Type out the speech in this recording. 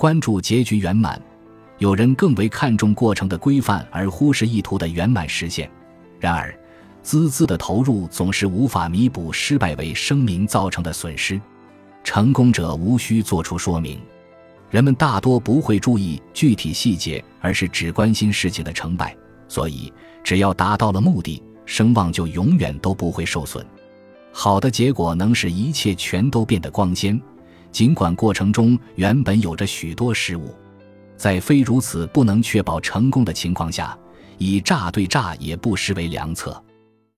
关注结局圆满，有人更为看重过程的规范，而忽视意图的圆满实现。然而，孜孜的投入总是无法弥补失败为声明造成的损失。成功者无需做出说明，人们大多不会注意具体细节，而是只关心事情的成败。所以，只要达到了目的，声望就永远都不会受损。好的结果能使一切全都变得光鲜。尽管过程中原本有着许多失误，在非如此不能确保成功的情况下，以诈对诈也不失为良策。